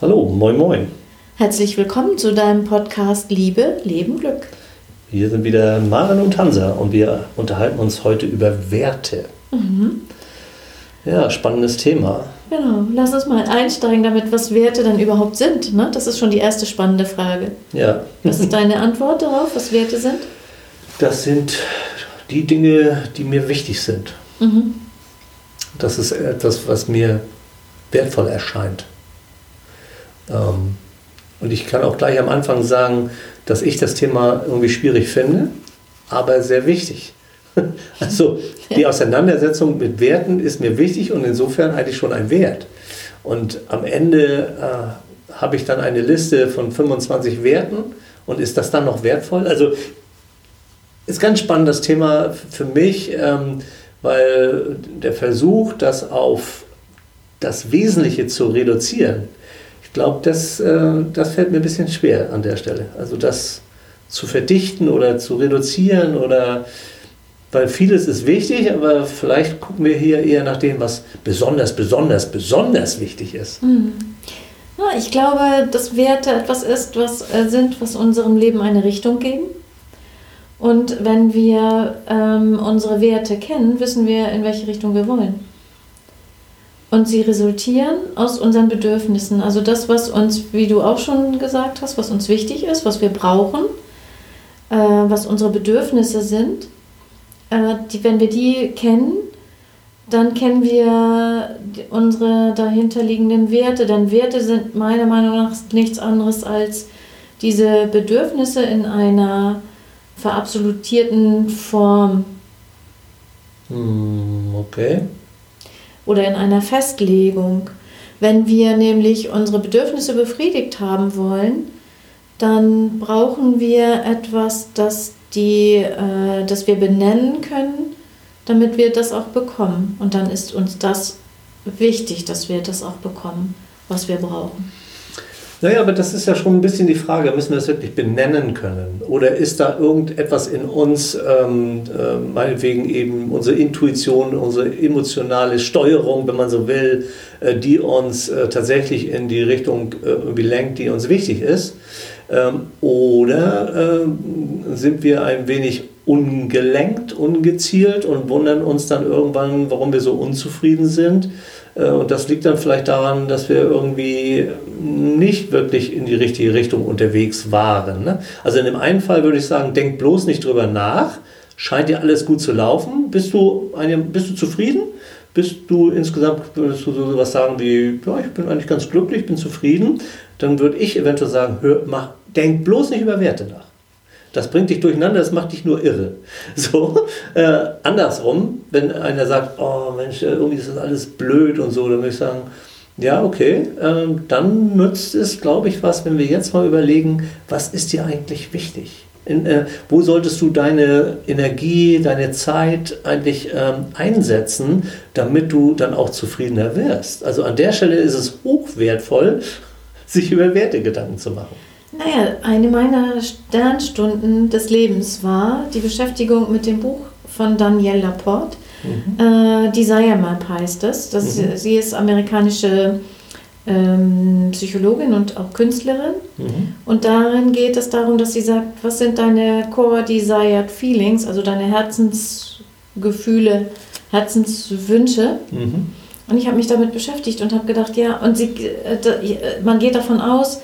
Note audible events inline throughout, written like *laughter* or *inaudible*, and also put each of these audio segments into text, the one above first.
Hallo, moin moin. Herzlich willkommen zu deinem Podcast Liebe, Leben, Glück. Hier sind wieder Maren und Hansa und wir unterhalten uns heute über Werte. Mhm. Ja, spannendes Thema. Genau, lass uns mal einsteigen damit, was Werte dann überhaupt sind. Ne? Das ist schon die erste spannende Frage. Ja, Was ist *laughs* deine Antwort darauf, was Werte sind? das sind die Dinge, die mir wichtig sind. Mhm. Das ist etwas, was mir wertvoll erscheint. Ähm, und ich kann auch gleich am Anfang sagen, dass ich das Thema irgendwie schwierig finde, aber sehr wichtig. *laughs* Also die Auseinandersetzung mit Werten ist mir wichtig und insofern eigentlich schon ein Wert. Und am Ende äh, habe ich dann eine Liste von 25 Werten und ist das dann noch wertvoll? Also ist ganz spannend das Thema für mich, ähm, weil der Versuch, das auf das Wesentliche zu reduzieren, glaube, das, äh, das fällt mir ein bisschen schwer an der Stelle. Also das zu verdichten oder zu reduzieren oder weil vieles ist wichtig, aber vielleicht gucken wir hier eher nach dem, was besonders, besonders, besonders wichtig ist. Mhm. Ja, ich glaube, dass Werte etwas ist, was äh, sind, was unserem Leben eine Richtung geben. Und wenn wir ähm, unsere Werte kennen, wissen wir, in welche Richtung wir wollen. Und sie resultieren aus unseren Bedürfnissen. Also das, was uns, wie du auch schon gesagt hast, was uns wichtig ist, was wir brauchen, äh, was unsere Bedürfnisse sind. Äh, die, wenn wir die kennen, dann kennen wir unsere dahinterliegenden Werte. Denn Werte sind meiner Meinung nach nichts anderes als diese Bedürfnisse in einer verabsolutierten Form Hm, okay. Oder in einer Festlegung. Wenn wir nämlich unsere Bedürfnisse befriedigt haben wollen, dann brauchen wir etwas, das, die, äh, das wir benennen können, damit wir das auch bekommen. Und dann ist uns das wichtig, dass wir das auch bekommen, was wir brauchen. Naja, aber das ist ja schon ein bisschen die Frage, müssen wir das wirklich benennen können? Oder ist da irgendetwas in uns, ähm, äh, meinetwegen eben unsere Intuition, unsere emotionale Steuerung, wenn man so will, äh, die uns äh, tatsächlich in die Richtung äh, irgendwie lenkt, die uns wichtig ist? Ähm, oder ähm, sind wir ein wenig ungelenkt, ungezielt und wundern uns dann irgendwann, warum wir so unzufrieden sind? Äh, Und das liegt dann vielleicht daran, dass wir irgendwie nicht wirklich in die richtige Richtung unterwegs waren. ne? Also in dem einen Fall würde ich sagen, denk bloß nicht drüber nach. Scheint dir alles gut zu laufen? Bist du, eine, bist du zufrieden? Bist du insgesamt, würdest du so sowas sagen wie, ja, ich bin eigentlich ganz glücklich, bin zufrieden? Dann würde ich eventuell sagen, hör, mach, denk bloß nicht über Werte nach. Das bringt dich durcheinander, das macht dich nur irre. *laughs* So, äh, andersrum, wenn einer sagt, oh Mensch, äh, irgendwie ist das alles blöd und so, dann würde ich sagen, ja, okay, ähm, dann nützt es, glaube ich, was, wenn wir jetzt mal überlegen, was ist dir eigentlich wichtig? In, äh, wo solltest du deine Energie, deine Zeit eigentlich ähm, einsetzen, damit du dann auch zufriedener wirst? Also an der Stelle ist es hochwertvoll, *laughs* sich über Werte Gedanken zu machen. Naja, eine meiner Sternstunden des Lebens war die Beschäftigung mit dem Buch von Danielle Laporte. Äh, Desire Map heißt es. Das, Mhm. Sie ist amerikanische ähm, Psychologin und auch Künstlerin. Mhm. Und darin geht es darum, dass sie sagt, was sind deine Core Desired Feelings, also deine Herzensgefühle, Herzenswünsche. Mhm. Und ich habe mich damit beschäftigt und habe gedacht, ja, und sie, äh, äh, man geht davon aus,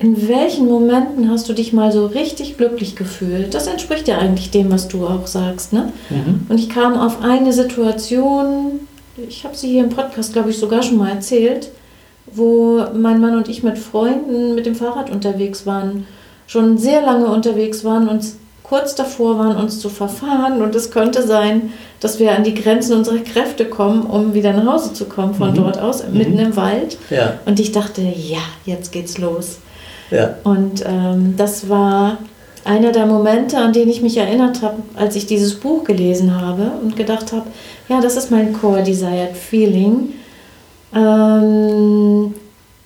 in welchen Momenten hast du dich mal so richtig glücklich gefühlt? Das entspricht ja eigentlich dem, was du auch sagst, ne? Mhm. Und ich kam auf eine Situation, ich habe sie hier im Podcast, glaube ich, sogar schon mal erzählt, wo mein Mann und ich mit Freunden mit dem Fahrrad unterwegs waren, schon sehr lange unterwegs waren und kurz davor waren, uns zu verfahren. Und es könnte sein, dass wir an die Grenzen unserer Kräfte kommen, um wieder nach Hause zu kommen von Mhm. dort aus, mitten im Wald. Ja, Und ich dachte, ja, jetzt geht's los. Ja. Und ähm, das war einer der Momente, an den ich mich erinnert habe, als ich dieses Buch gelesen habe und gedacht habe, ja, das ist mein Core Desired Feeling. Ähm,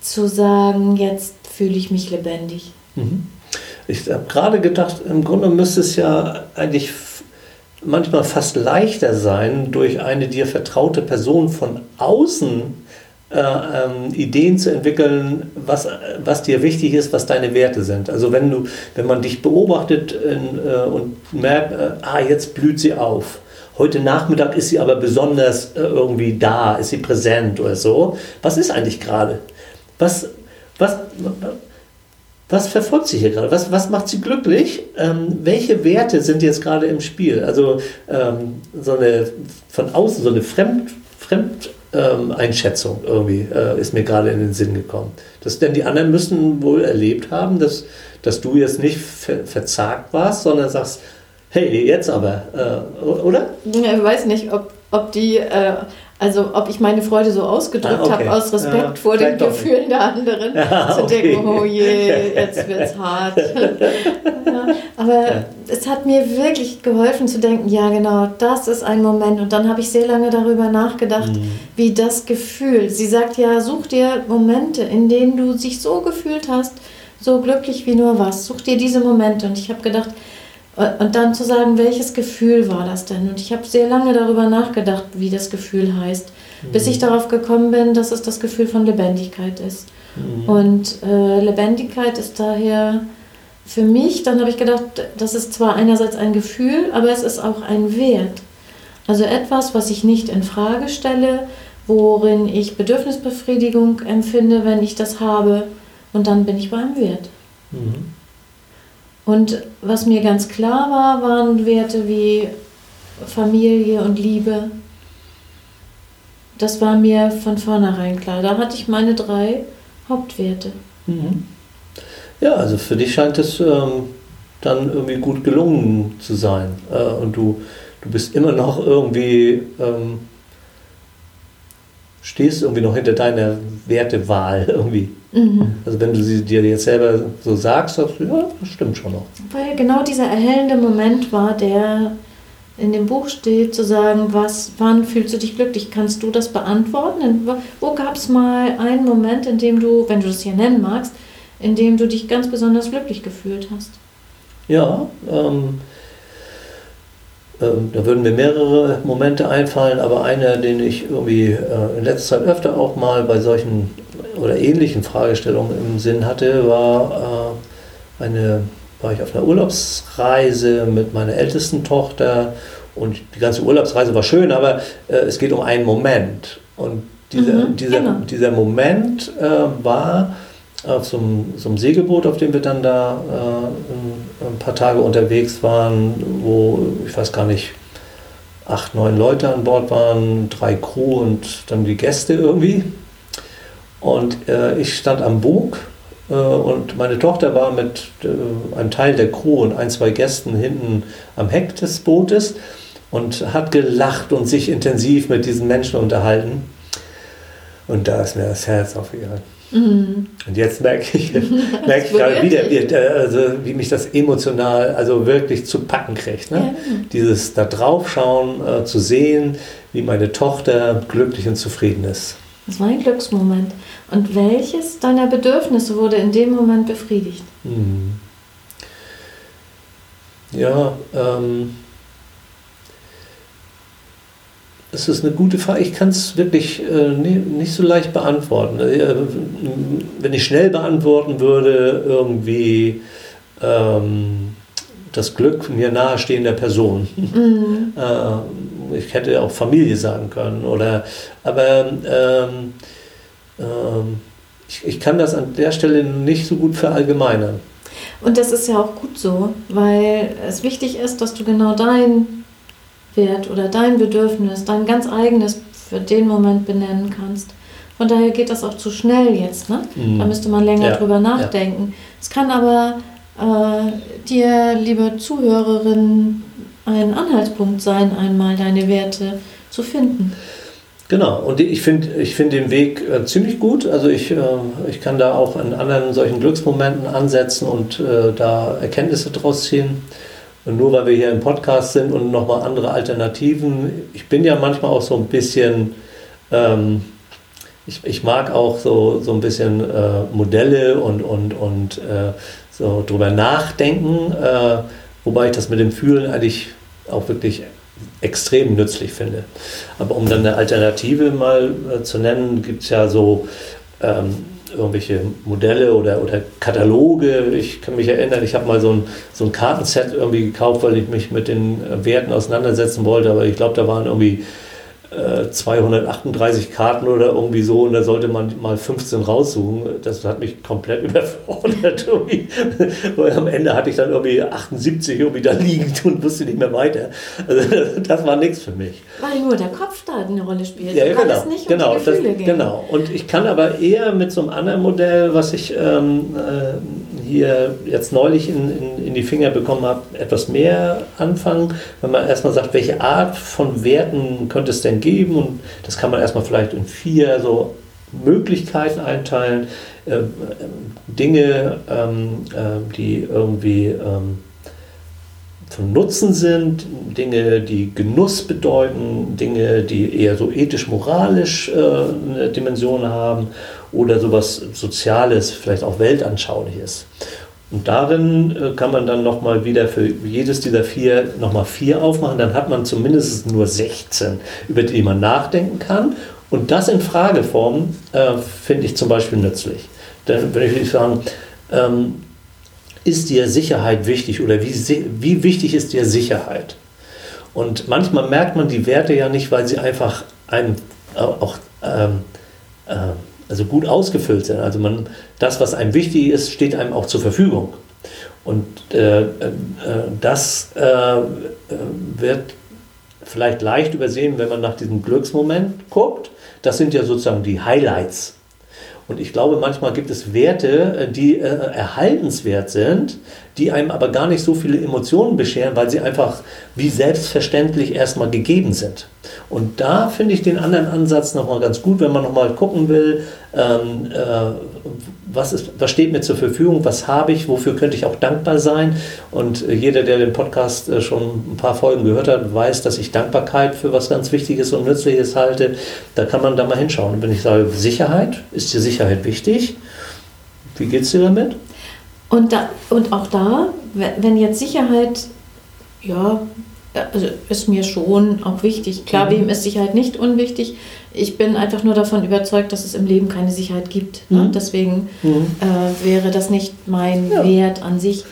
zu sagen, jetzt fühle ich mich lebendig. Mhm. Ich habe gerade gedacht, im Grunde müsste es ja eigentlich manchmal fast leichter sein, durch eine dir vertraute Person von außen äh, ähm, Ideen zu entwickeln, was, was dir wichtig ist, was deine Werte sind. Also wenn du, wenn man dich beobachtet in, äh, und merkt, äh, ah, jetzt blüht sie auf. Heute Nachmittag ist sie aber besonders äh, irgendwie da, ist sie präsent oder so. Was ist eigentlich gerade? Was, was, was verfolgt sie hier gerade? Was, was macht sie glücklich? Ähm, welche Werte sind jetzt gerade im Spiel? Also ähm, so eine von außen so eine Fremd, Fremd ähm, Einschätzung irgendwie äh, ist mir gerade in den Sinn gekommen. Das, denn die anderen müssen wohl erlebt haben, dass, dass du jetzt nicht ver verzagt warst, sondern sagst, hey, jetzt aber, äh, oder? Ich weiß nicht, ob, ob die äh, also ob ich meine Freude so ausgedrückt ah, okay. habe aus Respekt ja, vor den Gefühlen der anderen, ja, *laughs* zu okay. denken, oh je, *laughs* jetzt wird es hart. ja, aber es hat mir wirklich geholfen zu denken, ja genau, das ist ein Moment. Und dann habe ich sehr lange darüber nachgedacht, mhm. wie das Gefühl, sie sagt ja, such dir Momente, in denen du dich so gefühlt hast, so glücklich wie nur was. Such dir diese Momente. Und ich habe gedacht, und dann zu sagen, welches Gefühl war das denn? Und ich habe sehr lange darüber nachgedacht, wie das Gefühl heißt, mhm. bis ich mhm. darauf gekommen bin, dass es das Gefühl von Lebendigkeit ist. Mhm. Und äh, Lebendigkeit ist daher für mich, dann habe ich gedacht, das ist zwar einerseits ein Gefühl, aber es ist auch ein Wert. Also etwas, was ich nicht in Frage stelle, worin ich Bedürfnisbefriedigung empfinde, wenn ich das habe. Und dann bin ich beim Wert. Mhm. Und was mir ganz klar war, waren Werte wie Familie und Liebe. Das war mir von vornherein klar. Da hatte ich meine drei Hauptwerte. Mhm. Ja, also für dich scheint es ähm, dann irgendwie gut gelungen zu sein. Äh, und du, du bist immer noch irgendwie, ähm, stehst irgendwie noch hinter deiner Wertewahl irgendwie. Mhm. Also wenn du sie dir jetzt selber so sagst, sagst du, ja, das stimmt schon noch. Weil genau dieser erhellende Moment war, der in dem Buch steht, zu sagen, was, wann fühlst du dich glücklich? Kannst du das beantworten? Wo gab es mal einen Moment, in dem du, wenn du das hier nennen magst, in dem du dich ganz besonders glücklich gefühlt hast? Ja, ähm, ähm, da würden mir mehrere Momente einfallen, aber einer, den ich irgendwie äh, in letzter Zeit öfter auch mal bei solchen oder ähnlichen Fragestellungen im Sinn hatte, war äh, eine, war ich auf einer Urlaubsreise mit meiner ältesten Tochter und die ganze Urlaubsreise war schön, aber äh, es geht um einen Moment. Und dieser, mhm, dieser, genau. dieser Moment äh, war auf so einem, Segelboot, auf dem wir dann da äh, ein paar Tage unterwegs waren, wo ich weiß gar nicht, acht, neun Leute an Bord waren, drei Crew und dann die Gäste irgendwie. Und äh, ich stand am Bug äh, und meine Tochter war mit äh, einem Teil der Crew und ein, zwei Gästen hinten am Heck des Bootes und hat gelacht und sich intensiv mit diesen Menschen unterhalten. Und da ist mir das Herz aufgegangen. Mhm. Und jetzt merke ich, *laughs* merke ich gerade wieder, wie, also, wie mich das emotional, also wirklich zu packen kriegt. Ne? Ja. Dieses da draufschauen, äh, zu sehen, wie meine Tochter glücklich und zufrieden ist. Das war ein Glücksmoment. Und welches deiner Bedürfnisse wurde in dem Moment befriedigt? Hm. Ja, ähm, das ist eine gute Frage. Ich kann es wirklich äh, nicht so leicht beantworten. Äh, wenn ich schnell beantworten würde, irgendwie ähm, das Glück mir nahestehender Person. Mhm. *laughs* Äh, ich hätte auch Familie sagen können. Oder, aber ähm, ähm, ich, ich kann das an der Stelle nicht so gut verallgemeinern. Und das ist ja auch gut so, weil es wichtig ist, dass du genau dein Wert oder dein Bedürfnis, dein ganz eigenes für den Moment benennen kannst. Von daher geht das auch zu schnell jetzt. Ne? Mhm. Da müsste man länger ja. drüber nachdenken. Es kann aber äh, dir, liebe Zuhörerin, ein Anhaltspunkt sein, einmal deine Werte zu finden. Genau, und ich finde ich find den Weg äh, ziemlich gut. Also ich, äh, ich kann da auch in anderen solchen Glücksmomenten ansetzen und äh, da Erkenntnisse draus ziehen. Und nur weil wir hier im Podcast sind und nochmal andere Alternativen, ich bin ja manchmal auch so ein bisschen, ähm, ich, ich mag auch so, so ein bisschen äh, Modelle und, und, und äh, so drüber nachdenken, äh, wobei ich das mit dem Fühlen eigentlich auch wirklich extrem nützlich finde. Aber um dann eine Alternative mal äh, zu nennen, gibt es ja so ähm, irgendwelche Modelle oder, oder Kataloge. Ich kann mich erinnern, ich habe mal so ein, so ein Kartenset irgendwie gekauft, weil ich mich mit den Werten auseinandersetzen wollte, aber ich glaube, da waren irgendwie 238 äh, Karten oder irgendwie so und da sollte man mal 15 raussuchen. Das hat mich komplett *laughs* überfordert. Weil am Ende hatte ich dann irgendwie 78 irgendwie da liegen *laughs* und wusste nicht mehr weiter. Also *laughs* das war nichts für mich. Weil nur der Kopf da eine Rolle spielt. Ja, genau. Es nicht genau, um die Gefühle das, gehen. genau. Und ich kann aber eher mit so einem anderen Modell, was ich ähm, äh, hier jetzt neulich in, in, in die Finger bekommen habe, etwas mehr anfangen. Wenn man erstmal sagt, welche Art von Werten könnte es denn geben? Und das kann man erstmal vielleicht in vier so Möglichkeiten einteilen. Äh, Dinge, ähm, äh, die irgendwie ähm, von Nutzen sind, Dinge, die Genuss bedeuten, Dinge, die eher so ethisch-moralisch äh, eine Dimension haben oder sowas Soziales, vielleicht auch weltanschauliches. Und darin äh, kann man dann nochmal wieder für jedes dieser vier nochmal vier aufmachen. Dann hat man zumindest nur 16, über die man nachdenken kann. Und das in Frageform äh, finde ich zum Beispiel nützlich. Denn wenn ich sagen, ähm, ist dir Sicherheit wichtig oder wie, wie wichtig ist dir Sicherheit? Und manchmal merkt man die Werte ja nicht, weil sie einfach einem auch ähm, äh, also gut ausgefüllt sind. Also man, das, was einem wichtig ist, steht einem auch zur Verfügung. Und äh, äh, das äh, wird vielleicht leicht übersehen, wenn man nach diesem Glücksmoment guckt. Das sind ja sozusagen die Highlights. Und ich glaube, manchmal gibt es Werte, äh, die äh, erhaltenswert sind, die einem aber gar nicht so viele Emotionen bescheren, weil sie einfach wie selbstverständlich erstmal gegeben sind. Und da finde ich den anderen Ansatz nochmal ganz gut, wenn man nochmal gucken will, ähm, äh, was, ist, was steht mir zur Verfügung, was habe ich, wofür könnte ich auch dankbar sein. Und äh, jeder, der den Podcast äh, schon ein paar Folgen gehört hat, weiß, dass ich Dankbarkeit für was ganz Wichtiges und Nützliches halte. Da kann man da mal hinschauen. Und wenn ich sage, Sicherheit, ist dir Sicherheit wichtig? Wie geht es dir damit? Und, da, und auch da, wenn jetzt Sicherheit, ja, also ist mir schon auch wichtig. Klar, mhm. wem ist Sicherheit nicht unwichtig? Ich bin einfach nur davon überzeugt, dass es im Leben keine Sicherheit gibt. Ne? Mhm. Deswegen mhm. Äh, wäre das nicht mein ja. Wert an sich.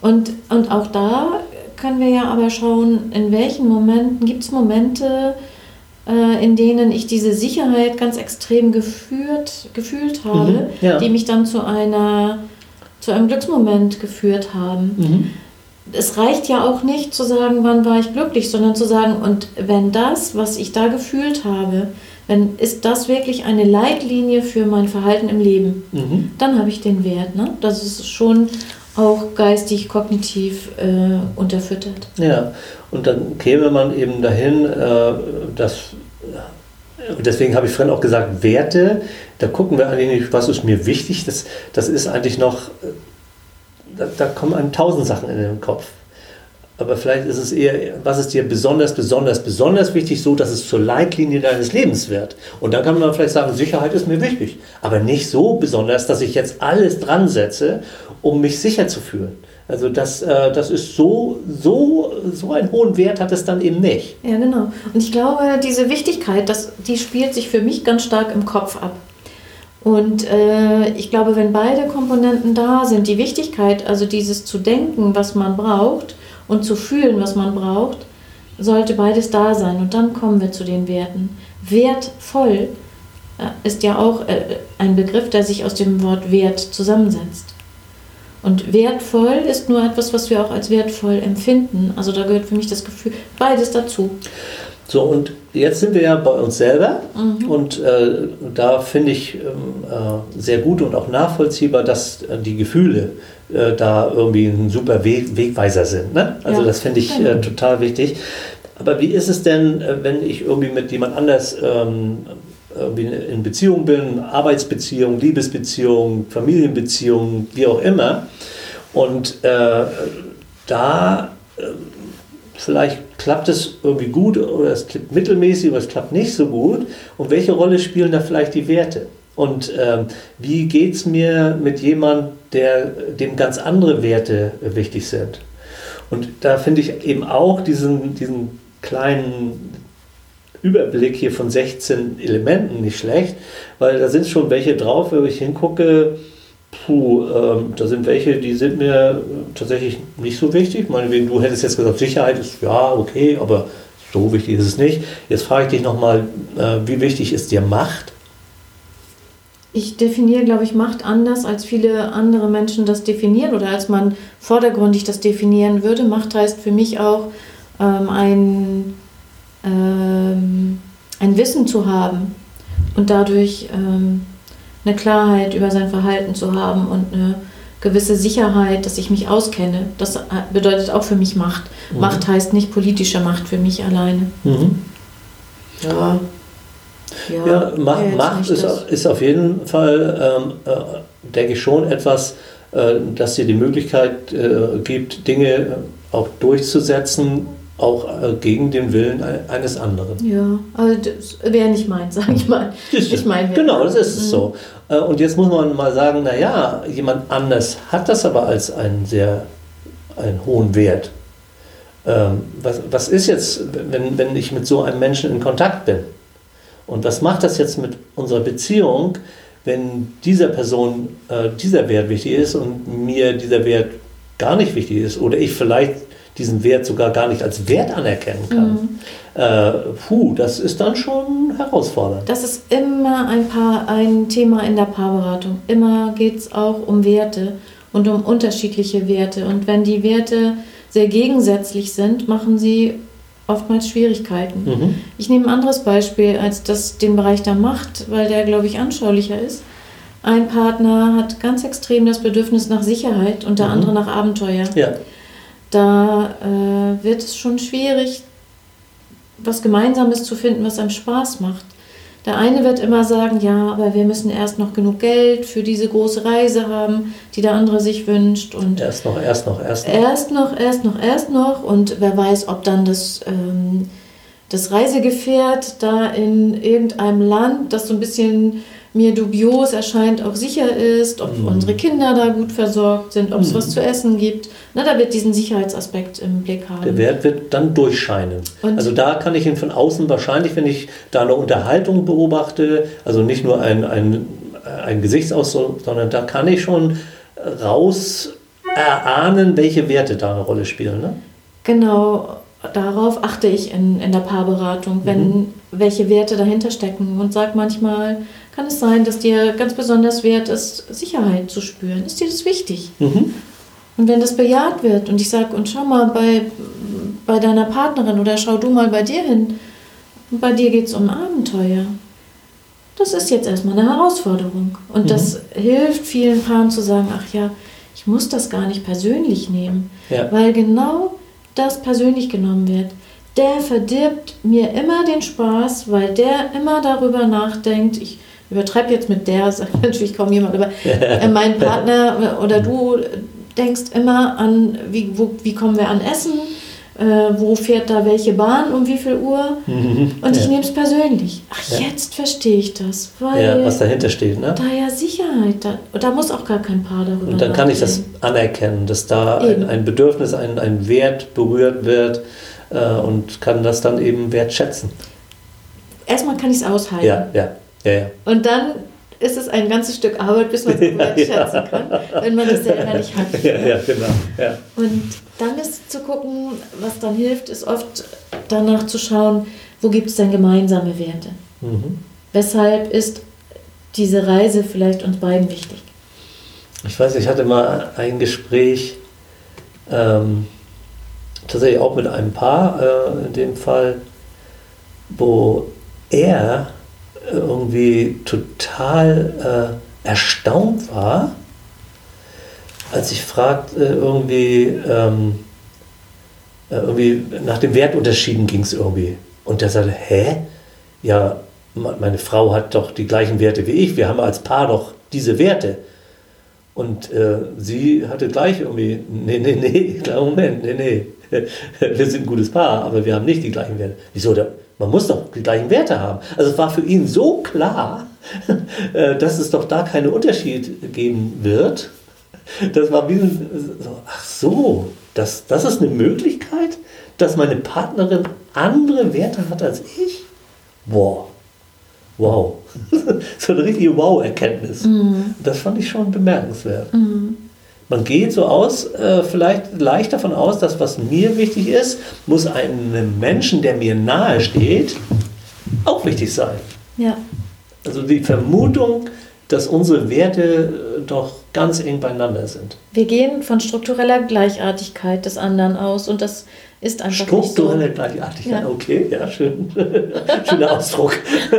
Und, und auch da können wir ja aber schauen, in welchen Momenten gibt es Momente, äh, in denen ich diese Sicherheit ganz extrem geführt, gefühlt habe, mhm. ja. die mich dann zu einer zu einem Glücksmoment geführt haben. Es reicht ja auch nicht zu sagen, wann war ich glücklich, sondern zu sagen, und wenn das, was ich da gefühlt habe, wenn ist das wirklich eine Leitlinie für mein Verhalten im Leben, mhm. dann habe ich den Wert. Ne? Das ist schon auch geistig, kognitiv äh, unterfüttert. Ja, und dann käme man eben dahin, äh, dass deswegen habe ich vorhin auch gesagt, Werte, da gucken wir eigentlich was ist mir wichtig, das, das ist eigentlich noch, da, da kommen einem tausend Sachen in den Kopf. Aber vielleicht ist es eher, was ist dir besonders, besonders, besonders wichtig, so dass es zur Leitlinie deines Lebens wird. Und dann kann man vielleicht sagen, Sicherheit ist mir wichtig. Aber nicht so besonders, dass ich jetzt alles dran setze, um mich sicher zu fühlen. Also das, äh, das ist so, so, so einen hohen Wert hat es dann eben nicht. Ja, genau. Und ich glaube, diese Wichtigkeit, das, die spielt sich für mich ganz stark im Kopf ab. Und äh, ich glaube, wenn beide Komponenten da sind, die Wichtigkeit, also dieses zu denken, was man braucht, und zu fühlen, was man braucht, sollte beides da sein. Und dann kommen wir zu den Werten. Wertvoll äh, ist ja auch äh, ein Begriff, der sich aus dem Wort Wert zusammensetzt. Und wertvoll ist nur etwas, was wir auch als wertvoll empfinden. Also da gehört für mich das Gefühl, beides dazu. So, und jetzt sind wir ja bei uns selber mhm. und äh, da finde ich ähm, äh, sehr gut und auch nachvollziehbar, dass äh, die Gefühle äh, da irgendwie ein super Weg, Wegweiser sind. Ne? Also ja. das finde ich äh, total wichtig. Aber wie ist es denn, äh, wenn ich irgendwie mit jemand anders ähm, in Beziehung bin, Arbeitsbeziehung, Liebesbeziehung, Familienbeziehung, wie auch immer, und da vielleicht klappt es irgendwie gut oder es klappt mittelmäßig oder es klappt nicht so gut. Und welche Rolle spielen da vielleicht die Werte? Und ähm, wie geht es mir mit jemandem, der, dem ganz andere Werte wichtig sind? Und da finde ich eben auch diesen, diesen kleinen Überblick hier von 16 Elementen nicht schlecht, weil da sind schon welche drauf, wenn ich hingucke, puh, ähm, da sind welche, die sind mir tatsächlich nicht so wichtig. Meinetwegen, du hättest jetzt gesagt, Sicherheit ist ja okay, aber so wichtig ist es nicht. Jetzt frage ich dich nochmal, äh, wie wichtig ist dir Macht? Ich definiere, glaube ich, Macht anders, als viele andere Menschen das definieren oder als man vordergründig das definieren würde. Macht heißt für mich auch ähm, ein, ähm, ein Wissen zu haben und dadurch ähm, eine Klarheit über sein Verhalten zu haben und eine gewisse Sicherheit, dass ich mich auskenne. Das bedeutet auch für mich Macht. Mhm. Macht heißt nicht politische Macht für mich alleine. Mhm. Ja. Ja, ja Macht, Macht ist, ist auf jeden Fall, ähm, äh, denke ich, schon etwas, äh, das dir die Möglichkeit äh, gibt, Dinge äh, auch durchzusetzen, auch äh, gegen den Willen eines anderen. Ja, also das wäre nicht meins, sage ich mal. Ich meine, genau, das ist mhm. so. Äh, und jetzt muss man mal sagen, naja, jemand anders hat das aber als einen sehr einen hohen Wert. Ähm, was, was ist jetzt, wenn, wenn ich mit so einem Menschen in Kontakt bin? Und was macht das jetzt mit unserer Beziehung, wenn dieser Person äh, dieser Wert wichtig ist und mir dieser Wert gar nicht wichtig ist oder ich vielleicht diesen Wert sogar gar nicht als Wert anerkennen kann. Mhm. Äh, puh, das ist dann schon herausfordernd. Das ist immer ein, Paar, ein Thema in der Paarberatung. Immer geht es auch um Werte und um unterschiedliche Werte. Und wenn die Werte sehr gegensätzlich sind, machen sie oftmals Schwierigkeiten. Mhm. Ich nehme ein anderes Beispiel als das den Bereich der Macht, weil der, glaube ich, anschaulicher ist. Ein Partner hat ganz extrem das Bedürfnis nach Sicherheit und der mhm. andere nach Abenteuer. Ja da äh, wird es schon schwierig, was Gemeinsames zu finden, was einem Spaß macht. Der eine wird immer sagen, ja, aber wir müssen erst noch genug Geld für diese große Reise haben, die der andere sich wünscht. Und erst noch, erst noch, erst noch. Erst noch, erst noch, erst noch. Und wer weiß, ob dann das, ähm, das Reisegefährt da in irgendeinem Land, das so ein bisschen mir dubios erscheint, auch sicher ist, ob mhm. unsere Kinder da gut versorgt sind, ob es mhm. was zu essen gibt. Na, da wird diesen Sicherheitsaspekt im Blick haben. Der Wert wird dann durchscheinen. Und also da kann ich ihn von außen wahrscheinlich, wenn ich da eine Unterhaltung beobachte, also nicht nur ein, ein, ein Gesichtsausdruck, sondern da kann ich schon raus erahnen, welche Werte da eine Rolle spielen. Ne? Genau, darauf achte ich in, in der Paarberatung, wenn mhm. welche Werte dahinter stecken und sage manchmal, kann es sein, dass dir ganz besonders wert ist, Sicherheit zu spüren. Ist dir das wichtig? Mhm. Und wenn das bejaht wird und ich sage, und schau mal bei, bei deiner Partnerin oder schau du mal bei dir hin, und bei dir geht es um Abenteuer. Das ist jetzt erstmal eine Herausforderung. Und mhm. das hilft vielen Paaren zu sagen, ach ja, ich muss das gar nicht persönlich nehmen. Ja. Weil genau das persönlich genommen wird der verdirbt mir immer den Spaß, weil der immer darüber nachdenkt, ich übertreibe jetzt mit der, sagt *laughs* natürlich kaum jemand, aber äh, mein Partner oder du denkst immer an, wie, wo, wie kommen wir an Essen, äh, wo fährt da welche Bahn, um wie viel Uhr. Mhm, und ich ja. nehme es persönlich. Ach, ja. jetzt verstehe ich das. Weil ja, was dahinter steht, ne? Da ja Sicherheit, da, da muss auch gar kein Paar darüber Und dann kann ich das anerkennen, dass da ein, ein, Bedürfnis, ein, ein Wert berührt wird äh, und kann das dann eben wertschätzen. Erstmal kann ich es aushalten. Ja, ja. Ja, ja. Und dann ist es ein ganzes Stück Arbeit, bis man *laughs* es wertschätzen ja. kann, wenn man das selber nicht hat. Ja, ja, genau. Ja. Und dann ist zu gucken, was dann hilft, ist oft danach zu schauen, wo gibt es denn gemeinsame Werte? Mhm. Weshalb ist diese Reise vielleicht uns beiden wichtig? Ich weiß, ich hatte mal ein Gespräch, ähm, tatsächlich auch mit einem Paar äh, in dem Fall, wo er irgendwie total äh, erstaunt war, als ich fragte, äh, irgendwie, ähm, äh, irgendwie nach den Wertunterschieden ging es irgendwie. Und der sagte, hä? Ja, meine Frau hat doch die gleichen Werte wie ich. Wir haben als Paar doch diese Werte. Und äh, sie hatte gleich irgendwie, nee, nee, nee, *laughs* klar, Moment, nee, nee. *laughs* Wir sind ein gutes Paar, aber wir haben nicht die gleichen Werte. Wieso? Man muss doch die gleichen Werte haben. Also es war für ihn so klar, *laughs* äh, dass es doch da keinen Unterschied geben wird. Das war wie so, ach so, das, das ist eine Möglichkeit, dass meine Partnerin andere Werte hat als ich? Wow. Wow. *laughs* so eine richtige Wow-Erkenntnis. Mhm. Das fand ich schon bemerkenswert. Mhm. Man geht so aus, äh, vielleicht leicht davon aus, dass was mir wichtig ist, muss einem Menschen, der mir nahe steht, auch wichtig sein. Ja. Also die Vermutung, dass unsere Werte äh, doch ganz eng beieinander sind. Wir gehen von struktureller Gleichartigkeit des anderen aus und das ist einfach Strukturelle so. Gleichartigkeit, ja. okay, ja, schön. *laughs* Schöner Ausdruck. *laughs*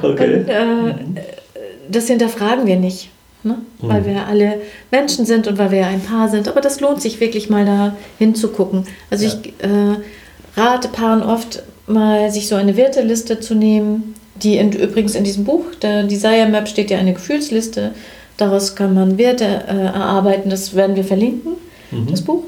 okay. Und, äh, das hinterfragen wir nicht. Ne? Mhm. Weil wir alle Menschen sind und weil wir ein Paar sind. Aber das lohnt sich wirklich mal da hinzugucken. Also ja. ich äh, rate Paaren oft mal, sich so eine Werteliste zu nehmen, die in, übrigens in diesem Buch, der Desire Map steht ja eine Gefühlsliste. Daraus kann man Werte äh, erarbeiten. Das werden wir verlinken, mhm. das Buch.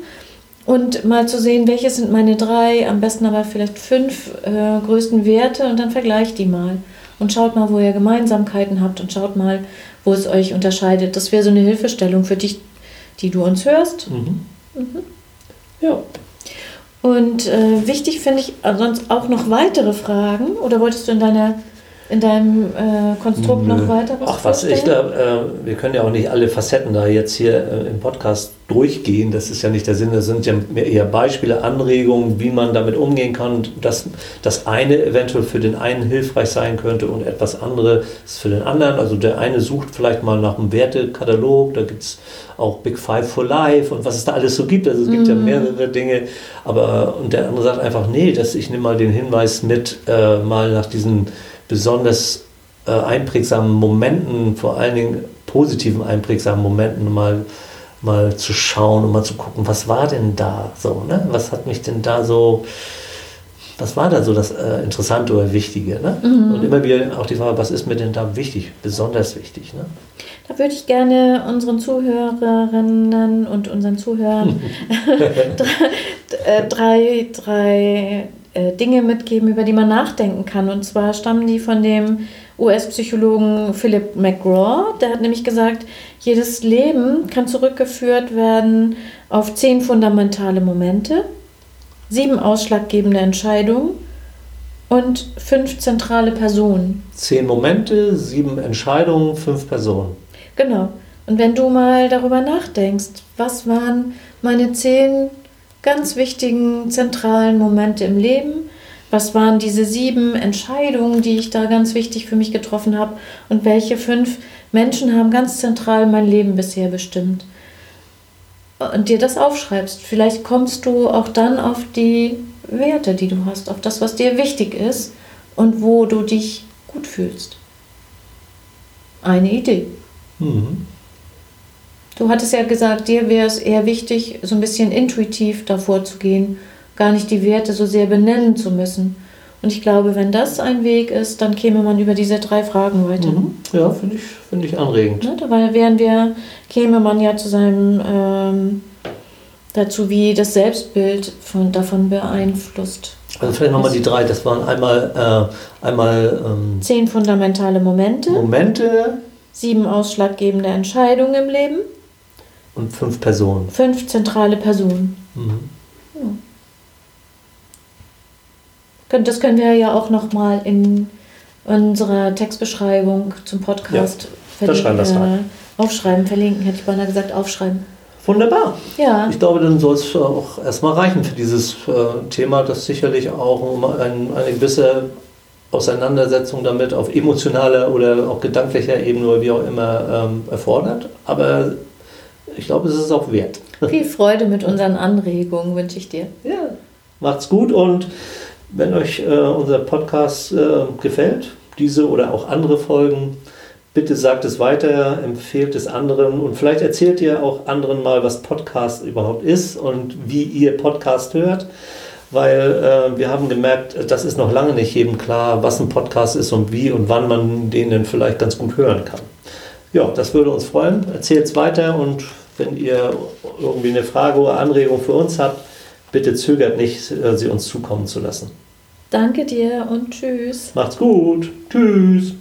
Und mal zu sehen, welche sind meine drei, am besten aber vielleicht fünf äh, größten Werte und dann vergleicht die mal. Und schaut mal, wo ihr Gemeinsamkeiten habt und schaut mal, wo es euch unterscheidet. Das wäre so eine Hilfestellung für dich, die du uns hörst. Mhm. Mhm. Ja. Und äh, wichtig finde ich sonst auch noch weitere Fragen. Oder wolltest du in deiner in deinem äh, Konstrukt Nö. noch weiter was Ach was, ich glaube, äh, wir können ja auch nicht alle Facetten da jetzt hier äh, im Podcast durchgehen. Das ist ja nicht der Sinn. Das sind ja eher Beispiele, Anregungen, wie man damit umgehen kann. Dass das eine eventuell für den einen hilfreich sein könnte und etwas anderes für den anderen. Also der eine sucht vielleicht mal nach einem Wertekatalog. Da gibt es auch Big Five for Life und was es da alles so gibt. Also es gibt mm. ja mhm. mehrere Dinge. Aber und der andere sagt einfach, nee, dass ich nehme mal den Hinweis mit, äh, mal nach diesen besonders äh, einprägsamen Momenten, vor allen Dingen positiven einprägsamen Momenten mal, mal zu schauen und mal zu gucken, was war denn da so, ne? Was hat mich denn da so, was war da so das äh, Interessante oder Wichtige, ne? Mhm. Und immer wieder auch die Frage, was ist mir denn da wichtig, besonders wichtig, ne? Da würde ich gerne unseren Zuhörerinnen und unseren Zuhörern *laughs* *laughs* drei, drei äh, Dinge mitgeben, über die man nachdenken kann. Und zwar stammen die von dem US-Psychologen Philip McGraw. Der hat nämlich gesagt, jedes Leben kann zurückgeführt werden auf zehn fundamentale Momente, sieben ausschlaggebende Entscheidungen und fünf zentrale Personen. Zehn Momente, sieben Entscheidungen, fünf Personen. Genau. Und wenn du mal darüber nachdenkst, was waren meine zehn ganz wichtigen, zentralen Momente im Leben. Was waren diese sieben Entscheidungen, die ich da ganz wichtig für mich getroffen habe? Und welche fünf Menschen haben ganz zentral mein Leben bisher bestimmt? Und dir das aufschreibst. Vielleicht kommst du auch dann auf die Werte, die du hast, auf das, was dir wichtig ist und wo du dich gut fühlst. Eine Idee. Mhm. Du hattest ja gesagt, dir wäre es eher wichtig, so ein bisschen intuitiv davor zu gehen, gar nicht die Werte so sehr benennen zu müssen. Und ich glaube, wenn das ein Weg ist, dann käme man über diese drei Fragen weiter. Mhm. Ja, finde ich, find ich anregend. Ne, dabei wären wir, käme man ja zu seinem, ähm, dazu, wie das Selbstbild von, davon beeinflusst. Also vielleicht nochmal die drei, das waren einmal, äh, einmal ähm, zehn fundamentale Momente. Momente. Sieben ausschlaggebende Entscheidungen im Leben. Und fünf Personen. Fünf zentrale Personen. Mhm. Ja. Das können wir ja auch nochmal in unserer Textbeschreibung zum Podcast ja, äh, aufschreiben, verlinken, hätte ich beinahe gesagt, aufschreiben. Wunderbar. Ja. Ich glaube, dann soll es auch erstmal reichen für dieses äh, Thema, das sicherlich auch ein, eine gewisse Auseinandersetzung damit auf emotionaler oder auch gedanklicher Ebene oder wie auch immer ähm, erfordert. Aber ich glaube, es ist auch wert. *laughs* Viel Freude mit unseren Anregungen wünsche ich dir. Ja, macht's gut und wenn euch äh, unser Podcast äh, gefällt, diese oder auch andere Folgen, bitte sagt es weiter, empfehlt es anderen und vielleicht erzählt ihr auch anderen mal, was Podcast überhaupt ist und wie ihr Podcast hört. Weil äh, wir haben gemerkt, das ist noch lange nicht jedem klar, was ein Podcast ist und wie und wann man den denn vielleicht ganz gut hören kann. Ja, das würde uns freuen. Erzählt es weiter und wenn ihr irgendwie eine Frage oder Anregung für uns habt, bitte zögert nicht, äh, sie uns zukommen zu lassen. Danke dir und tschüss. Macht's gut. Tschüss.